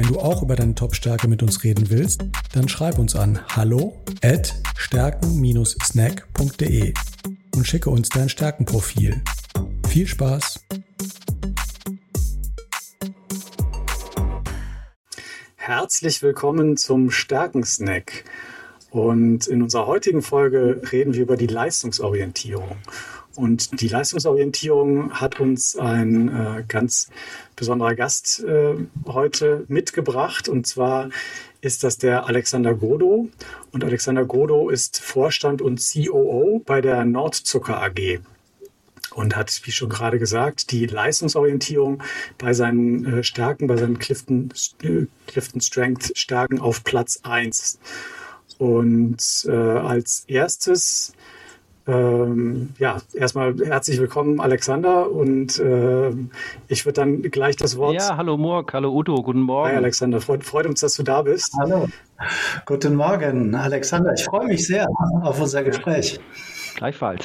Wenn du auch über deine Top-Stärke mit uns reden willst, dann schreib uns an hallo at stärken-snack.de und schicke uns dein Stärkenprofil. Viel Spaß! Herzlich willkommen zum Stärkensnack. Und in unserer heutigen Folge reden wir über die Leistungsorientierung. Und die Leistungsorientierung hat uns ein äh, ganz besonderer Gast äh, heute mitgebracht. Und zwar ist das der Alexander Godo. Und Alexander Godo ist Vorstand und COO bei der Nordzucker AG und hat, wie schon gerade gesagt, die Leistungsorientierung bei seinen äh, Stärken, bei seinen Clifton, äh, Clifton Strength Stärken auf Platz 1. Und äh, als erstes ähm, ja, erstmal herzlich willkommen, Alexander. Und äh, ich würde dann gleich das Wort. Ja, hallo Morg, hallo Udo, guten Morgen. Hi, Alexander. Freut, freut uns, dass du da bist. Hallo. Guten Morgen, Alexander. Ich freue mich sehr auf unser Gespräch. Gleichfalls.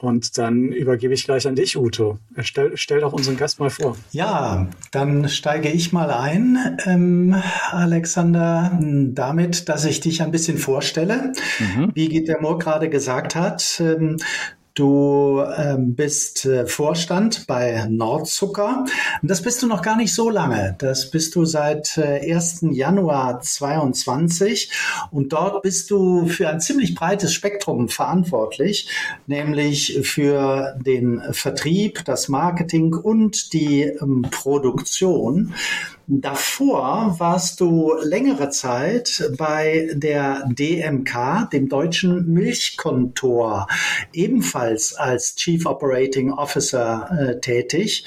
Und dann übergebe ich gleich an dich, Uto. Stell, stell doch unseren Gast mal vor. Ja, dann steige ich mal ein, ähm, Alexander, damit, dass ich dich ein bisschen vorstelle. Mhm. Wie Gitter Mohr gerade gesagt hat, ähm, Du ähm, bist äh, Vorstand bei Nordzucker. Und das bist du noch gar nicht so lange. Das bist du seit äh, 1. Januar 22. Und dort bist du für ein ziemlich breites Spektrum verantwortlich, nämlich für den Vertrieb, das Marketing und die ähm, Produktion. Davor warst du längere Zeit bei der DMK, dem Deutschen Milchkontor, ebenfalls als Chief Operating Officer äh, tätig.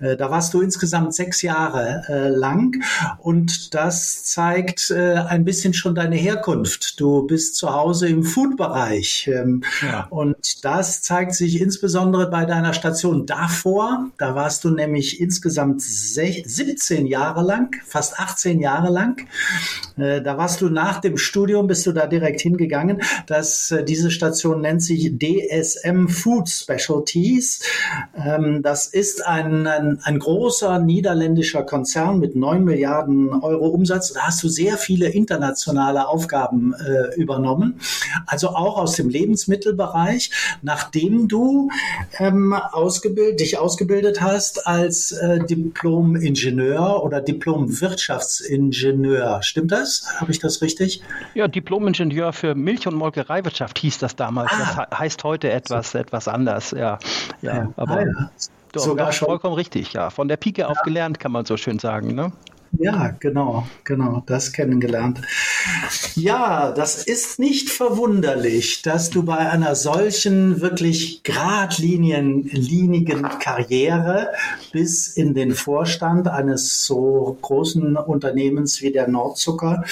Äh, da warst du insgesamt sechs Jahre äh, lang und das zeigt äh, ein bisschen schon deine Herkunft. Du bist zu Hause im Food-Bereich ähm, ja. und das zeigt sich insbesondere bei deiner Station davor. Da warst du nämlich insgesamt 17 Jahre Jahre lang, fast 18 Jahre lang. Äh, da warst du nach dem Studium, bist du da direkt hingegangen. Das, äh, diese Station nennt sich DSM Food Specialties. Ähm, das ist ein, ein, ein großer niederländischer Konzern mit 9 Milliarden Euro Umsatz. Da hast du sehr viele internationale Aufgaben äh, übernommen. Also auch aus dem Lebensmittelbereich, nachdem du ähm, ausgebildet, dich ausgebildet hast als äh, Diplom-Ingenieur oder Diplom-Wirtschaftsingenieur. Stimmt das? Habe ich das richtig? Ja, Diplom-Ingenieur für Milch- und Molkereiwirtschaft hieß das damals. Ah. Das heißt heute etwas, so. etwas anders. Ja, ja, ja. aber. Ah, ja. Doch, Sogar schon. vollkommen richtig, ja. Von der Pike auf gelernt, kann man so schön sagen. Ne? Ja, genau, genau, das kennengelernt. Ja, das ist nicht verwunderlich, dass du bei einer solchen wirklich geradlinigen Karriere bis in den Vorstand eines so großen Unternehmens wie der Nordzucker,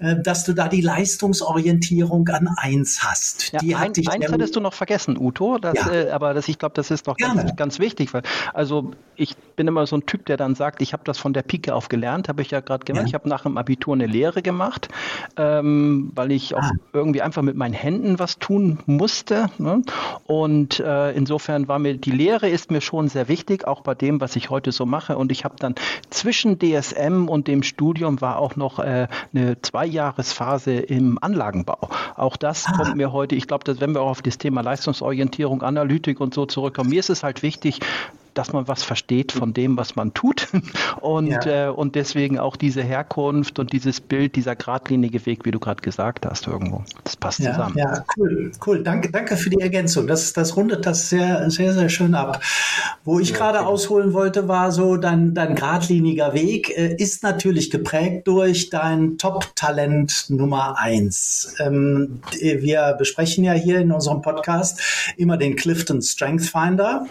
äh, dass du da die Leistungsorientierung an eins hast. Ja, die ein, eins hattest du noch vergessen, Uto, das, ja. äh, aber das, ich glaube, das ist doch ganz, ganz, wichtig, weil also ich bin immer so ein Typ, der dann sagt, ich habe das von der Pike auf gelernt habe ich ja gerade gemacht. Ja. Ich habe nach dem Abitur eine Lehre gemacht, ähm, weil ich auch ah. irgendwie einfach mit meinen Händen was tun musste. Ne? Und äh, insofern war mir die Lehre ist mir schon sehr wichtig, auch bei dem, was ich heute so mache. Und ich habe dann zwischen DSM und dem Studium war auch noch äh, eine Zweijahresphase im Anlagenbau. Auch das ah. kommt mir heute, ich glaube, dass wenn wir auch auf das Thema Leistungsorientierung, Analytik und so zurückkommen, mir ist es halt wichtig, dass man was versteht von dem, was man tut. Und, ja. äh, und deswegen auch diese Herkunft und dieses Bild, dieser geradlinige Weg, wie du gerade gesagt hast, irgendwo. Das passt ja, zusammen. Ja, cool, cool. Danke, danke für die Ergänzung. Das, das rundet das sehr, sehr, sehr schön ab. Wo ich ja, gerade okay. ausholen wollte, war so, dein, dein geradliniger Weg äh, ist natürlich geprägt durch dein Top-Talent Nummer eins. Ähm, wir besprechen ja hier in unserem Podcast immer den Clifton Strength Finder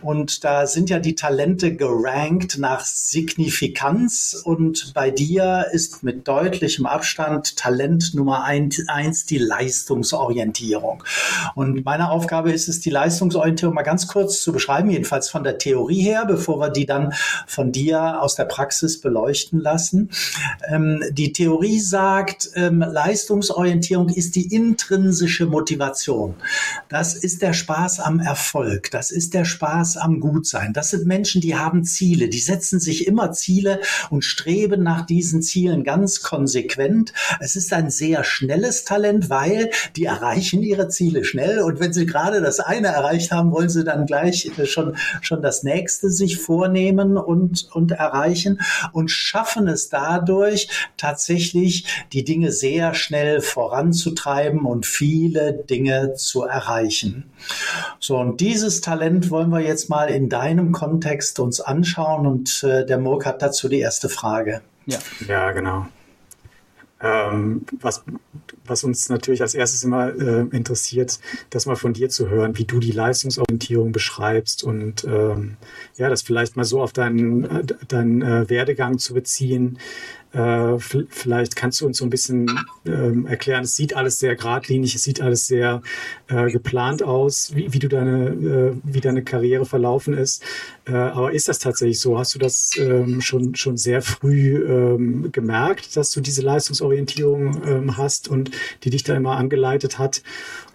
und da da sind ja die Talente gerankt nach Signifikanz und bei dir ist mit deutlichem Abstand Talent Nummer eins die Leistungsorientierung. Und meine Aufgabe ist es, die Leistungsorientierung mal ganz kurz zu beschreiben, jedenfalls von der Theorie her, bevor wir die dann von dir aus der Praxis beleuchten lassen. Ähm, die Theorie sagt, ähm, Leistungsorientierung ist die intrinsische Motivation. Das ist der Spaß am Erfolg. Das ist der Spaß am Gutsein. Das sind Menschen, die haben Ziele. Die setzen sich immer Ziele und streben nach diesen Zielen ganz konsequent. Es ist ein sehr schnelles Talent, weil die erreichen ihre Ziele schnell. Und wenn sie gerade das eine erreicht haben, wollen sie dann gleich äh, schon, schon das nächste sich vornehmen und, und erreichen und schaffen es dadurch tatsächlich die Dinge sehr schnell voranzutreiben und viele Dinge zu erreichen. So, und dieses Talent wollen wir jetzt mal in deinem Kontext uns anschauen und äh, der Murk hat dazu die erste Frage. Ja, ja genau. Ähm, was, was uns natürlich als erstes immer äh, interessiert, das mal von dir zu hören, wie du die Leistungsorientierung beschreibst und ähm, ja, das vielleicht mal so auf deinen, äh, deinen äh, Werdegang zu beziehen. Äh, vielleicht kannst du uns so ein bisschen ähm, erklären, es sieht alles sehr geradlinig, es sieht alles sehr äh, geplant aus, wie, wie du deine, äh, wie deine Karriere verlaufen ist. Aber ist das tatsächlich so? Hast du das ähm, schon, schon sehr früh ähm, gemerkt, dass du diese Leistungsorientierung ähm, hast und die dich da immer angeleitet hat?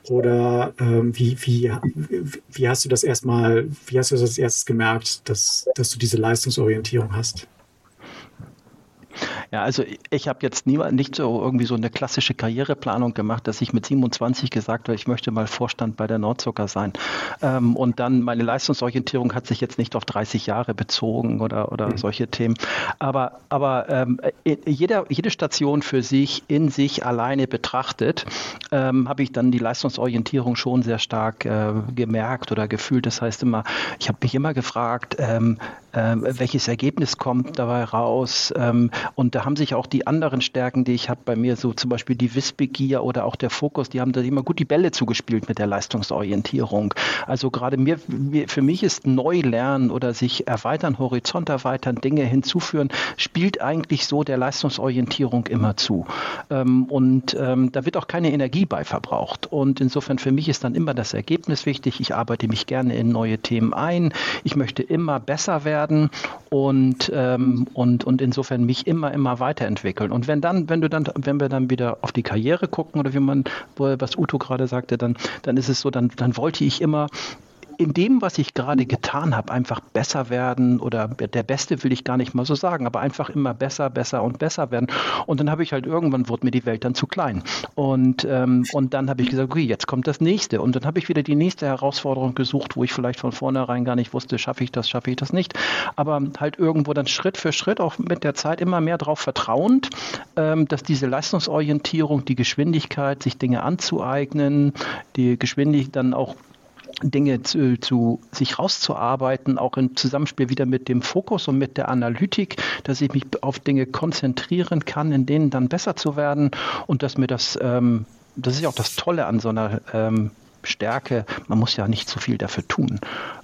Oder ähm, wie, wie, wie hast du das erstmal, wie hast du das erstes gemerkt, dass, dass du diese Leistungsorientierung hast? Ja, also ich habe jetzt nie, nicht so irgendwie so eine klassische Karriereplanung gemacht, dass ich mit 27 gesagt habe, ich möchte mal Vorstand bei der Nordzucker sein. Ähm, und dann meine Leistungsorientierung hat sich jetzt nicht auf 30 Jahre bezogen oder, oder mhm. solche Themen. Aber, aber ähm, jeder, jede Station für sich in sich alleine betrachtet, ähm, habe ich dann die Leistungsorientierung schon sehr stark äh, gemerkt oder gefühlt. Das heißt immer, ich habe mich immer gefragt, ähm, äh, welches Ergebnis kommt dabei raus. Ähm, und da haben sich auch die anderen Stärken, die ich habe bei mir, so zum Beispiel die Wissbegier oder auch der Fokus, die haben da immer gut die Bälle zugespielt mit der Leistungsorientierung. Also gerade mir, für mich ist Neulernen oder sich erweitern, Horizont erweitern, Dinge hinzuführen, spielt eigentlich so der Leistungsorientierung immer zu. Ähm, und ähm, da wird auch keine Energie bei verbraucht. Und insofern für mich ist dann immer das Ergebnis wichtig. Ich arbeite mich gerne in neue Themen ein. Ich möchte immer besser werden und, ähm, und, und insofern mich immer, immer immer weiterentwickeln. Und wenn dann, wenn du dann, wenn wir dann wieder auf die Karriere gucken oder wie man, was Uto gerade sagte, dann, dann ist es so, dann, dann wollte ich immer in dem, was ich gerade getan habe, einfach besser werden oder der Beste will ich gar nicht mal so sagen, aber einfach immer besser, besser und besser werden. Und dann habe ich halt irgendwann wurde mir die Welt dann zu klein. Und, ähm, und dann habe ich gesagt, okay, jetzt kommt das nächste. Und dann habe ich wieder die nächste Herausforderung gesucht, wo ich vielleicht von vornherein gar nicht wusste, schaffe ich das, schaffe ich das nicht. Aber halt irgendwo dann Schritt für Schritt, auch mit der Zeit immer mehr darauf vertrauend, ähm, dass diese Leistungsorientierung, die Geschwindigkeit, sich Dinge anzueignen, die Geschwindigkeit dann auch Dinge zu, zu, sich rauszuarbeiten, auch im Zusammenspiel wieder mit dem Fokus und mit der Analytik, dass ich mich auf Dinge konzentrieren kann, in denen dann besser zu werden und dass mir das, ähm, das ist ja auch das Tolle an so einer ähm, Stärke, man muss ja nicht so viel dafür tun,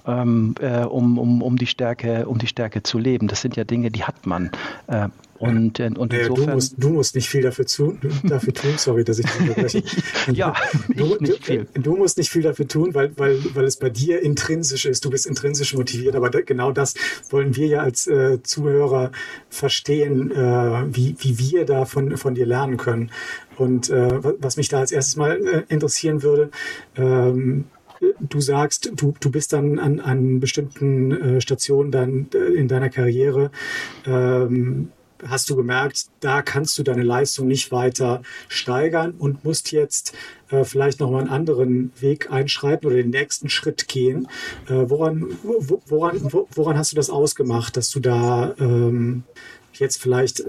ähm, äh, um, um, um, die Stärke, um die Stärke zu leben. Das sind ja Dinge, die hat man. Äh, und, äh, und insofern, du, musst, du musst nicht viel dafür, zu, dafür tun, sorry, dass ich dich unterbreche. ja, du, nicht viel. du musst nicht viel dafür tun, weil, weil, weil es bei dir intrinsisch ist. Du bist intrinsisch motiviert, aber genau das wollen wir ja als äh, Zuhörer verstehen, äh, wie, wie wir da von, von dir lernen können. Und äh, was mich da als erstes mal äh, interessieren würde, ähm, du sagst, du, du bist dann an, an bestimmten äh, Stationen dann äh, in deiner Karriere ähm, hast du gemerkt, da kannst du deine Leistung nicht weiter steigern und musst jetzt äh, vielleicht nochmal einen anderen Weg einschreiten oder den nächsten Schritt gehen. Äh, woran, woran, woran hast du das ausgemacht, dass du da ähm, jetzt vielleicht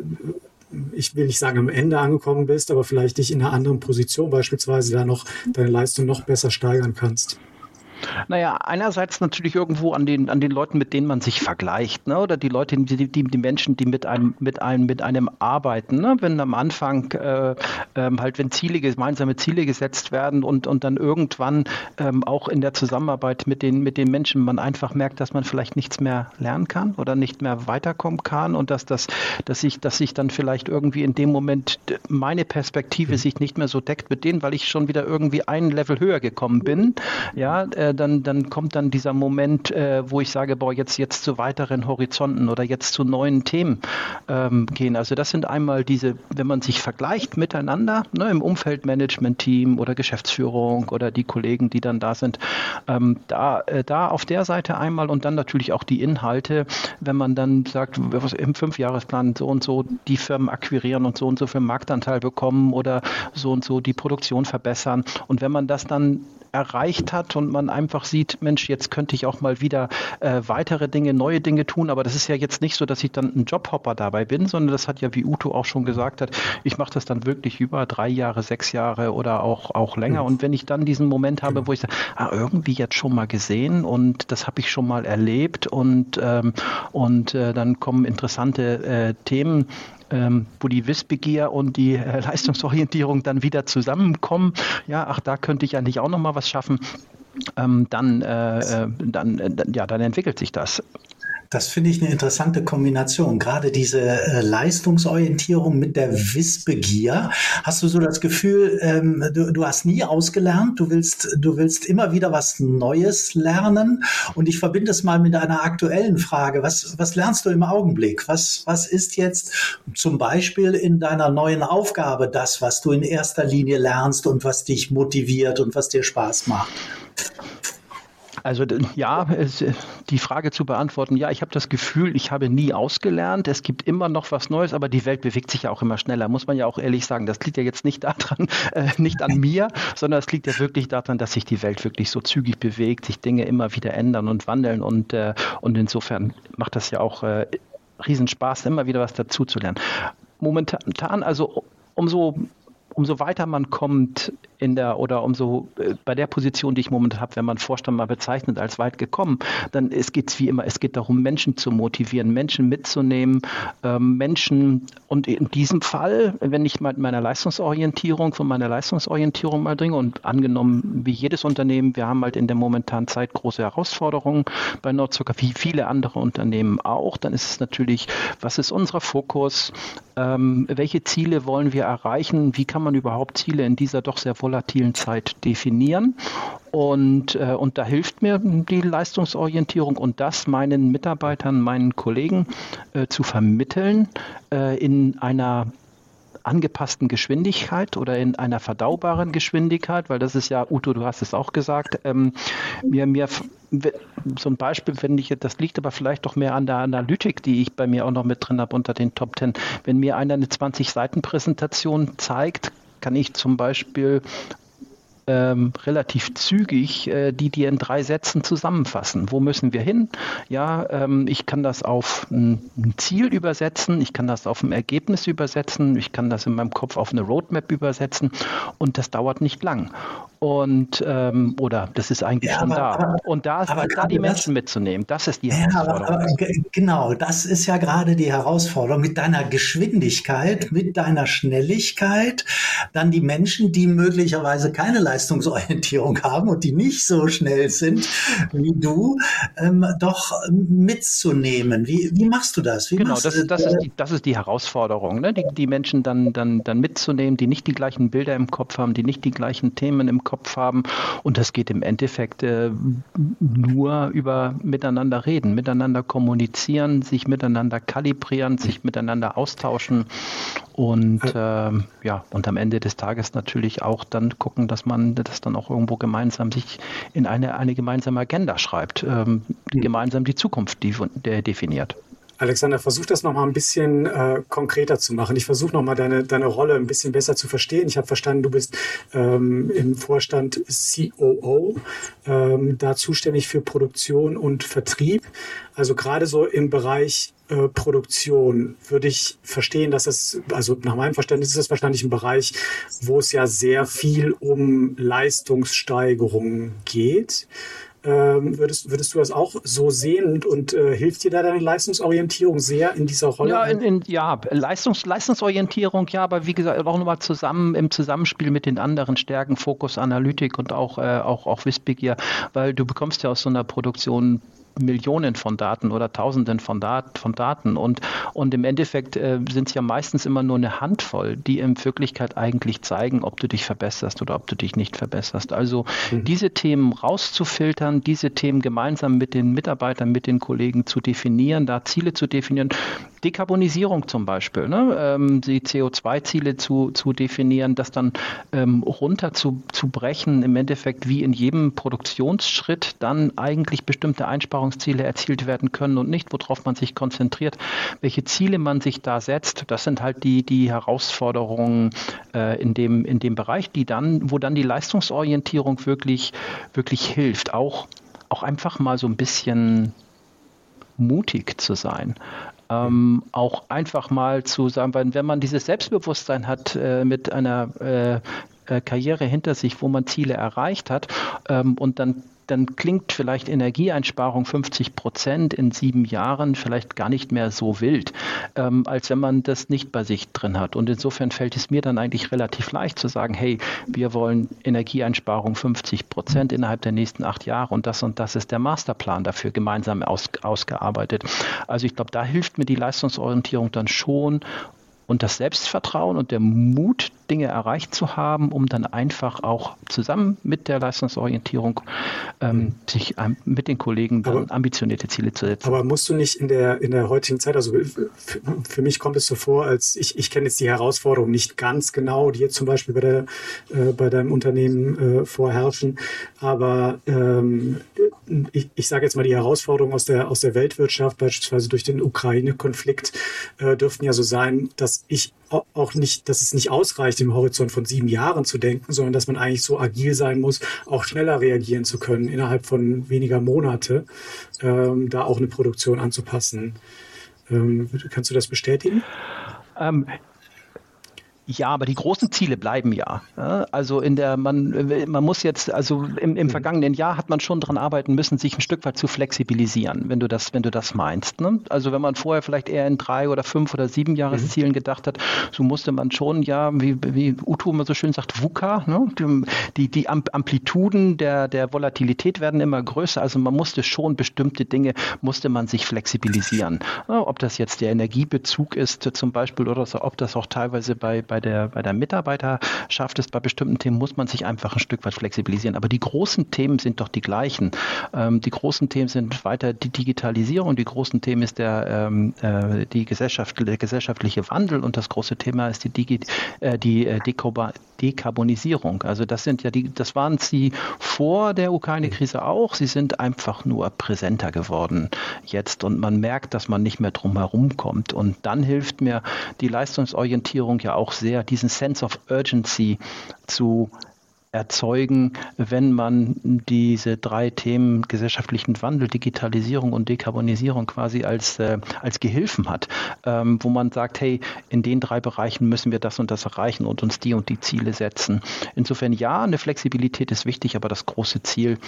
ich will nicht sagen am Ende angekommen bist, aber vielleicht dich in einer anderen Position beispielsweise da noch deine Leistung noch besser steigern kannst? Naja, einerseits natürlich irgendwo an den, an den Leuten, mit denen man sich vergleicht, ne? oder die Leute, die, die, die Menschen, die mit einem, mit einem, mit einem arbeiten. Ne? Wenn am Anfang äh, ähm, halt, wenn Ziele, gemeinsame Ziele gesetzt werden und, und dann irgendwann ähm, auch in der Zusammenarbeit mit den, mit den Menschen man einfach merkt, dass man vielleicht nichts mehr lernen kann oder nicht mehr weiterkommen kann und dass das, dass ich, dass sich dann vielleicht irgendwie in dem Moment meine Perspektive mhm. sich nicht mehr so deckt mit denen, weil ich schon wieder irgendwie ein Level höher gekommen bin. Ja, äh, dann, dann kommt dann dieser Moment, äh, wo ich sage, boah, jetzt, jetzt zu weiteren Horizonten oder jetzt zu neuen Themen ähm, gehen. Also das sind einmal diese, wenn man sich vergleicht miteinander, ne, im Umfeldmanagement-Team oder Geschäftsführung oder die Kollegen, die dann da sind, ähm, da, äh, da auf der Seite einmal und dann natürlich auch die Inhalte, wenn man dann sagt, im Fünfjahresplan so und so die Firmen akquirieren und so und so viel Marktanteil bekommen oder so und so die Produktion verbessern. Und wenn man das dann erreicht hat und man einfach sieht, Mensch, jetzt könnte ich auch mal wieder äh, weitere Dinge, neue Dinge tun. Aber das ist ja jetzt nicht so, dass ich dann ein Jobhopper dabei bin, sondern das hat ja, wie Uto auch schon gesagt hat, ich mache das dann wirklich über drei Jahre, sechs Jahre oder auch, auch länger. Und wenn ich dann diesen Moment habe, wo ich sage, ah, irgendwie jetzt schon mal gesehen und das habe ich schon mal erlebt und, ähm, und äh, dann kommen interessante äh, Themen ähm, wo die Wissbegier und die äh, Leistungsorientierung dann wieder zusammenkommen. Ja, ach, da könnte ich eigentlich auch noch mal was schaffen. Ähm, dann, äh, äh dann, äh, ja, dann entwickelt sich das. Das finde ich eine interessante Kombination. Gerade diese äh, Leistungsorientierung mit der Wissbegier. Hast du so das Gefühl, ähm, du, du, hast nie ausgelernt, du willst, du willst immer wieder was Neues lernen. Und ich verbinde es mal mit einer aktuellen Frage. Was, was lernst du im Augenblick? Was, was ist jetzt zum Beispiel in deiner neuen Aufgabe das, was du in erster Linie lernst und was dich motiviert und was dir Spaß macht? Also ja, es, die Frage zu beantworten, ja, ich habe das Gefühl, ich habe nie ausgelernt. Es gibt immer noch was Neues, aber die Welt bewegt sich ja auch immer schneller, muss man ja auch ehrlich sagen. Das liegt ja jetzt nicht daran, äh, nicht an mir, sondern es liegt ja wirklich daran, dass sich die Welt wirklich so zügig bewegt, sich Dinge immer wieder ändern und wandeln und, äh, und insofern macht das ja auch äh, Riesenspaß, immer wieder was dazu zu lernen. Momentan, also umso umso weiter man kommt in der oder umso äh, bei der Position, die ich momentan habe, wenn man Vorstand mal bezeichnet als weit gekommen, dann geht es wie immer, es geht darum, Menschen zu motivieren, Menschen mitzunehmen, ähm, Menschen und in diesem Fall, wenn ich mal meiner Leistungsorientierung, von meiner Leistungsorientierung mal dringe und angenommen, wie jedes Unternehmen, wir haben halt in der momentanen Zeit große Herausforderungen bei Nordzucker, wie viele andere Unternehmen auch, dann ist es natürlich, was ist unser Fokus, ähm, welche Ziele wollen wir erreichen, wie kann man überhaupt Ziele in dieser doch sehr volatilen Zeit definieren. Und, äh, und da hilft mir die Leistungsorientierung und das meinen Mitarbeitern, meinen Kollegen äh, zu vermitteln äh, in einer angepassten Geschwindigkeit oder in einer verdaubaren Geschwindigkeit, weil das ist ja, Uto, du hast es auch gesagt, ähm, mir, mir so ein Beispiel finde ich, das liegt aber vielleicht doch mehr an der Analytik, die ich bei mir auch noch mit drin habe unter den Top 10. Wenn mir einer eine 20-Seiten-Präsentation zeigt, kann ich zum Beispiel ähm, relativ zügig äh, die dir in drei Sätzen zusammenfassen. Wo müssen wir hin? Ja, ähm, ich kann das auf ein, ein, Ziel übersetzen, ich kann das auf ein Ergebnis übersetzen, ich kann das in meinem Kopf auf eine Roadmap übersetzen und das dauert nicht lang. Und ähm, oder das ist eigentlich ja, schon aber, da. Aber, und da, da die Menschen das, mitzunehmen, das ist die ja, Herausforderung. Aber, genau, das ist ja gerade die Herausforderung mit deiner Geschwindigkeit, mit deiner Schnelligkeit, dann die Menschen, die möglicherweise keine Leistungsorientierung haben und die nicht so schnell sind wie du, ähm, doch mitzunehmen. Wie, wie machst du das? Wie genau, das, das, ist die, das ist die Herausforderung, ne? die, die Menschen dann, dann, dann mitzunehmen, die nicht die gleichen Bilder im Kopf haben, die nicht die gleichen Themen im Kopf haben. Und das geht im Endeffekt äh, nur über miteinander reden, miteinander kommunizieren, sich miteinander kalibrieren, sich miteinander austauschen und äh, ja, und am Ende des Tages natürlich auch dann gucken, dass man das dann auch irgendwo gemeinsam sich in eine, eine gemeinsame Agenda schreibt, ähm, mhm. gemeinsam die Zukunft die, der definiert. Alexander, versuch das nochmal ein bisschen äh, konkreter zu machen. Ich versuche nochmal deine, deine Rolle ein bisschen besser zu verstehen. Ich habe verstanden, du bist ähm, im Vorstand COO, ähm, da zuständig für Produktion und Vertrieb. Also gerade so im Bereich äh, Produktion würde ich verstehen, dass es, also nach meinem Verständnis ist es wahrscheinlich ein Bereich, wo es ja sehr viel um Leistungssteigerung geht. Ähm, würdest, würdest du das auch so sehen und, äh, hilft dir da deine Leistungsorientierung sehr in dieser Rolle? Ja, in, in, ja Leistungs, Leistungsorientierung, ja, aber wie gesagt, auch nochmal zusammen im Zusammenspiel mit den anderen Stärken, Fokus, Analytik und auch, äh, auch, auch Wissbegier, weil du bekommst ja aus so einer Produktion Millionen von Daten oder Tausenden von, Dat von Daten. Und, und im Endeffekt äh, sind es ja meistens immer nur eine Handvoll, die in Wirklichkeit eigentlich zeigen, ob du dich verbesserst oder ob du dich nicht verbesserst. Also mhm. diese Themen rauszufiltern, diese Themen gemeinsam mit den Mitarbeitern, mit den Kollegen zu definieren, da Ziele zu definieren. Dekarbonisierung zum Beispiel, ne? ähm, die CO2-Ziele zu, zu definieren, das dann ähm, runter zu, zu brechen, im Endeffekt wie in jedem Produktionsschritt dann eigentlich bestimmte Einsparungsziele erzielt werden können und nicht, worauf man sich konzentriert, welche Ziele man sich da setzt. Das sind halt die, die Herausforderungen äh, in, dem, in dem Bereich, die dann, wo dann die Leistungsorientierung wirklich, wirklich hilft. Auch, auch einfach mal so ein bisschen mutig zu sein. Ähm, auch einfach mal zu sagen, wenn man dieses Selbstbewusstsein hat äh, mit einer äh, äh Karriere hinter sich, wo man Ziele erreicht hat ähm, und dann dann klingt vielleicht Energieeinsparung 50 Prozent in sieben Jahren vielleicht gar nicht mehr so wild, ähm, als wenn man das nicht bei sich drin hat. Und insofern fällt es mir dann eigentlich relativ leicht zu sagen, hey, wir wollen Energieeinsparung 50 Prozent innerhalb der nächsten acht Jahre und das und das ist der Masterplan dafür gemeinsam aus, ausgearbeitet. Also ich glaube, da hilft mir die Leistungsorientierung dann schon und das Selbstvertrauen und der Mut, Dinge erreicht zu haben, um dann einfach auch zusammen mit der Leistungsorientierung ähm, mhm. sich ähm, mit den Kollegen aber, ambitionierte Ziele zu setzen. Aber musst du nicht in der, in der heutigen Zeit, also für, für mich kommt es so vor, als ich, ich kenne jetzt die Herausforderungen nicht ganz genau, die jetzt zum Beispiel bei, der, äh, bei deinem Unternehmen äh, vorherrschen, aber ähm, ich, ich sage jetzt mal, die Herausforderungen aus der, aus der Weltwirtschaft, beispielsweise durch den Ukraine-Konflikt, äh, dürften ja so sein, dass ich auch nicht, dass es nicht ausreicht, im Horizont von sieben Jahren zu denken, sondern dass man eigentlich so agil sein muss, auch schneller reagieren zu können, innerhalb von weniger Monate, ähm, da auch eine Produktion anzupassen. Ähm, kannst du das bestätigen? Ähm, ja, aber die großen Ziele bleiben ja. Also in der, man, man muss jetzt, also im, im mhm. vergangenen Jahr hat man schon daran arbeiten müssen, sich ein Stück weit zu flexibilisieren, wenn du das, wenn du das meinst. Ne? Also wenn man vorher vielleicht eher in drei oder fünf oder sieben Jahreszielen mhm. gedacht hat, so musste man schon, ja, wie, wie Uto immer so schön sagt, VUCA, ne? die, die Amplituden der, der Volatilität werden immer größer. Also man musste schon bestimmte Dinge, musste man sich flexibilisieren. Ob das jetzt der Energiebezug ist zum Beispiel oder so, ob das auch teilweise bei, bei bei der, bei der Mitarbeiterschaft ist, bei bestimmten Themen muss man sich einfach ein Stück weit flexibilisieren. Aber die großen Themen sind doch die gleichen. Ähm, die großen Themen sind weiter die Digitalisierung, die großen Themen ist der, ähm, äh, die Gesellschaft, der gesellschaftliche Wandel und das große Thema ist die, Digi äh, die äh, Dekarbonisierung. Also das sind ja die, das waren sie vor der Ukraine-Krise auch. Sie sind einfach nur präsenter geworden jetzt und man merkt, dass man nicht mehr drum herum kommt. Und dann hilft mir die Leistungsorientierung ja auch sehr sehr, diesen Sense of Urgency zu erzeugen, wenn man diese drei Themen gesellschaftlichen Wandel, Digitalisierung und Dekarbonisierung quasi als, äh, als Gehilfen hat, ähm, wo man sagt, hey, in den drei Bereichen müssen wir das und das erreichen und uns die und die Ziele setzen. Insofern ja, eine Flexibilität ist wichtig, aber das große Ziel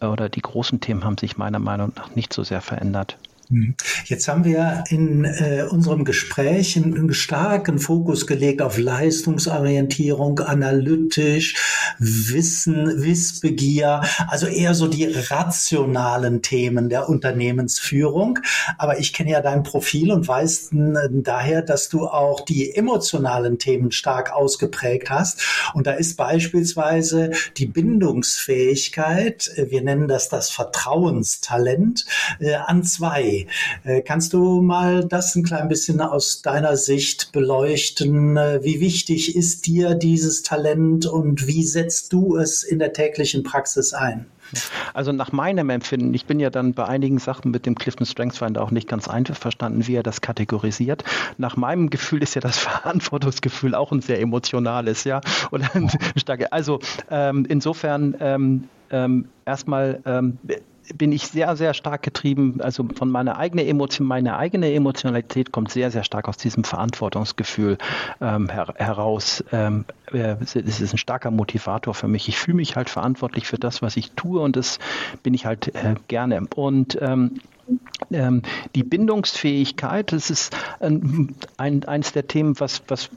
äh, oder die großen Themen haben sich meiner Meinung nach nicht so sehr verändert. Hm. Jetzt haben wir in äh, unserem Gespräch einen, einen, starken Fokus gelegt auf Leistungsorientierung, analytisch, Wissen, Wissbegier, also eher so die rationalen Themen der Unternehmensführung. Aber ich kenne ja dein Profil und weiß äh, daher, dass du auch die emotionalen Themen stark ausgeprägt hast. Und da ist beispielsweise die Bindungsfähigkeit, äh, wir nennen das das Vertrauenstalent, äh, an zwei äh, kannst du mal das ein klein bisschen aus deiner Sicht beleuchten? Äh, wie wichtig ist dir dieses Talent und wie setzt du es in der täglichen Praxis ein? Also nach meinem Empfinden, ich bin ja dann bei einigen Sachen mit dem Clifton Strengths Finder auch nicht ganz einverstanden, wie er das kategorisiert. Nach meinem Gefühl ist ja das Verantwortungsgefühl auch ein sehr emotionales, ja. Und also ähm, insofern ähm, ähm, erstmal ähm, bin ich sehr, sehr stark getrieben, also von meiner eigenen Emotion, meine eigene Emotionalität kommt sehr, sehr stark aus diesem Verantwortungsgefühl ähm, her heraus. Ähm, äh, es ist ein starker Motivator für mich. Ich fühle mich halt verantwortlich für das, was ich tue und das bin ich halt äh, gerne. Und ähm, ähm, die Bindungsfähigkeit, das ist ein, ein, eines der Themen, was, was,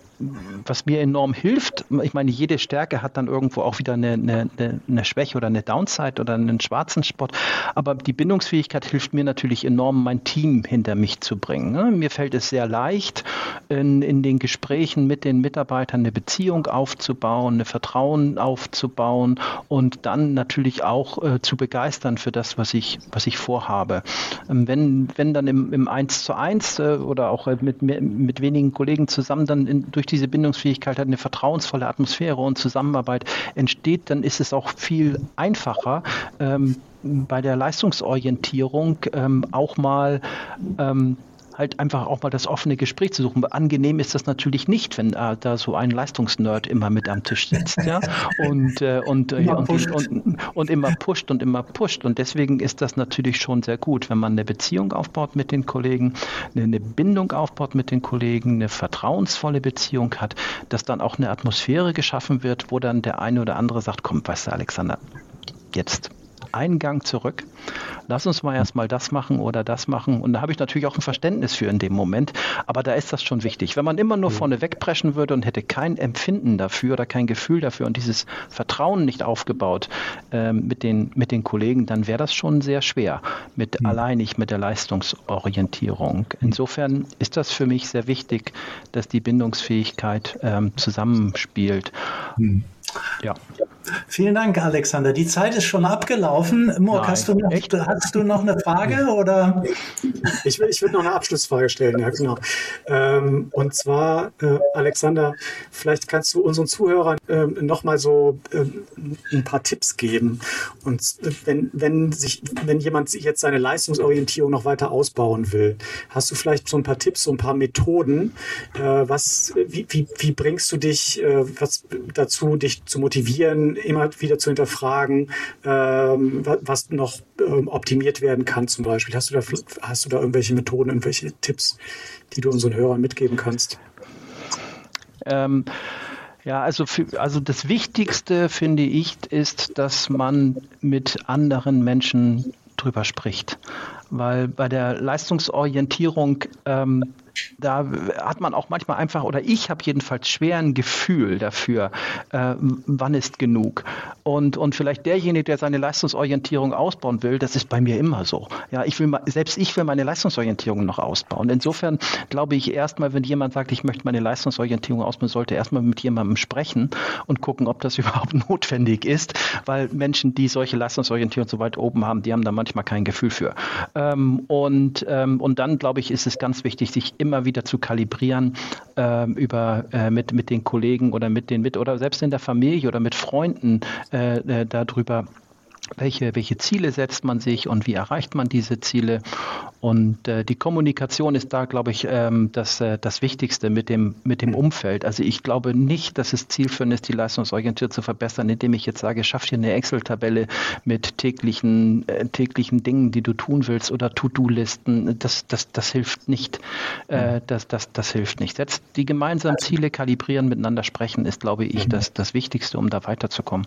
was mir enorm hilft. Ich meine, jede Stärke hat dann irgendwo auch wieder eine, eine, eine Schwäche oder eine Downside oder einen schwarzen Spot. Aber die Bindungsfähigkeit hilft mir natürlich enorm, mein Team hinter mich zu bringen. Ne? Mir fällt es sehr leicht, in, in den Gesprächen mit den Mitarbeitern eine Beziehung aufzubauen, eine Vertrauen aufzubauen und dann natürlich auch äh, zu begeistern für das, was ich, was ich vorhabe. Ähm, wenn, wenn dann im, im 1 zu 1 äh, oder auch mit, mit wenigen Kollegen zusammen dann in, durch diese Bindungsfähigkeit halt eine vertrauensvolle Atmosphäre und Zusammenarbeit entsteht, dann ist es auch viel einfacher, ähm, bei der Leistungsorientierung ähm, auch mal ähm, halt einfach auch mal das offene Gespräch zu suchen. Angenehm ist das natürlich nicht, wenn äh, da so ein Leistungsnerd immer mit am Tisch sitzt, ja, und, äh, und, äh, und, und, und, immer pusht und immer pusht. Und deswegen ist das natürlich schon sehr gut, wenn man eine Beziehung aufbaut mit den Kollegen, eine Bindung aufbaut mit den Kollegen, eine vertrauensvolle Beziehung hat, dass dann auch eine Atmosphäre geschaffen wird, wo dann der eine oder andere sagt, komm, weißt du, Alexander, jetzt einen Gang zurück. Lass uns mal erstmal das machen oder das machen. Und da habe ich natürlich auch ein Verständnis für in dem Moment. Aber da ist das schon wichtig. Wenn man immer nur vorne wegpreschen würde und hätte kein Empfinden dafür oder kein Gefühl dafür und dieses Vertrauen nicht aufgebaut äh, mit, den, mit den Kollegen, dann wäre das schon sehr schwer. Mit mhm. alleinig mit der Leistungsorientierung. Insofern ist das für mich sehr wichtig, dass die Bindungsfähigkeit ähm, zusammenspielt. Mhm. Ja. Vielen Dank, Alexander. Die Zeit ist schon abgelaufen. Morg, hast, du noch, hast du noch eine Frage? Oder? Ich, ich würde noch eine Abschlussfrage stellen, ja, genau. Ähm, und zwar, äh, Alexander, vielleicht kannst du unseren Zuhörern äh, noch mal so äh, ein paar Tipps geben. Und wenn, wenn, sich, wenn jemand sich jetzt seine Leistungsorientierung noch weiter ausbauen will, hast du vielleicht so ein paar Tipps, so ein paar Methoden, äh, was, wie, wie, wie bringst du dich äh, was dazu, dich zu motivieren, immer wieder zu hinterfragen, ähm, was noch ähm, optimiert werden kann zum Beispiel. Hast du, da, hast du da irgendwelche Methoden, irgendwelche Tipps, die du unseren Hörern mitgeben kannst? Ähm, ja, also, für, also das Wichtigste, finde ich, ist, dass man mit anderen Menschen drüber spricht. Weil bei der Leistungsorientierung ähm, da hat man auch manchmal einfach, oder ich habe jedenfalls schwer ein Gefühl dafür, äh, wann ist genug. Und, und vielleicht derjenige, der seine Leistungsorientierung ausbauen will, das ist bei mir immer so. Ja, ich will, selbst ich will meine Leistungsorientierung noch ausbauen. Insofern glaube ich erstmal, wenn jemand sagt, ich möchte meine Leistungsorientierung ausbauen, sollte erstmal mit jemandem sprechen und gucken, ob das überhaupt notwendig ist, weil Menschen, die solche Leistungsorientierung so weit oben haben, die haben da manchmal kein Gefühl für. Ähm, und, ähm, und dann, glaube ich, ist es ganz wichtig, sich immer wieder zu kalibrieren äh, über, äh, mit, mit den Kollegen oder mit den mit oder selbst in der Familie oder mit Freunden äh, äh darüber welche, welche Ziele setzt man sich und wie erreicht man diese Ziele. Und äh, die Kommunikation ist da, glaube ich, ähm, das, äh, das Wichtigste mit dem, mit dem Umfeld. Also ich glaube nicht, dass es zielführend ist, die leistungsorientiert zu verbessern, indem ich jetzt sage, schaff dir eine Excel-Tabelle mit täglichen, äh, täglichen Dingen, die du tun willst oder To-Do-Listen. Das, das, das hilft nicht. Äh, das, das, das hilft nicht. Setzt die gemeinsamen Ziele kalibrieren, miteinander sprechen, ist, glaube ich, mhm. das, das Wichtigste, um da weiterzukommen.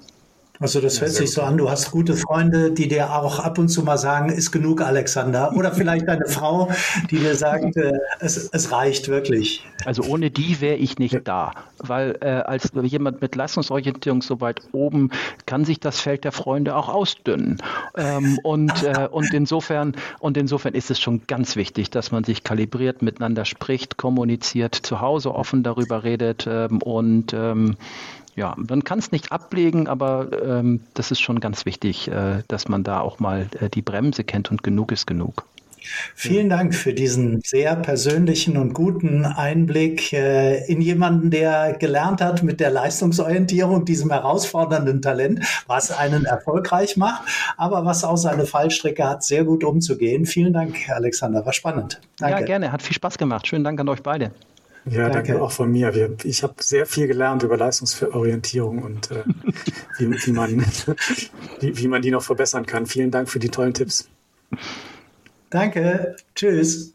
Also das hört sich so an, du hast gute Freunde, die dir auch ab und zu mal sagen, ist genug, Alexander. Oder vielleicht deine Frau, die dir sagt, äh, es, es reicht wirklich. Also ohne die wäre ich nicht da. Weil äh, als jemand mit Leistungsorientierung so weit oben kann sich das Feld der Freunde auch ausdünnen. Ähm, und, äh, und, insofern, und insofern ist es schon ganz wichtig, dass man sich kalibriert, miteinander spricht, kommuniziert, zu Hause offen darüber redet ähm, und ähm, ja, man kann es nicht ablegen, aber ähm, das ist schon ganz wichtig, äh, dass man da auch mal äh, die Bremse kennt und genug ist genug. Vielen Dank für diesen sehr persönlichen und guten Einblick äh, in jemanden, der gelernt hat mit der Leistungsorientierung, diesem herausfordernden Talent, was einen erfolgreich macht, aber was auch seine Fallstricke hat, sehr gut umzugehen. Vielen Dank, Alexander, war spannend. Danke. Ja, gerne, hat viel Spaß gemacht. Schönen Dank an euch beide. Ja, danke, danke auch von mir. Wir, ich habe sehr viel gelernt über Leistungsorientierung und äh, wie, wie, man, wie, wie man die noch verbessern kann. Vielen Dank für die tollen Tipps. Danke. Tschüss.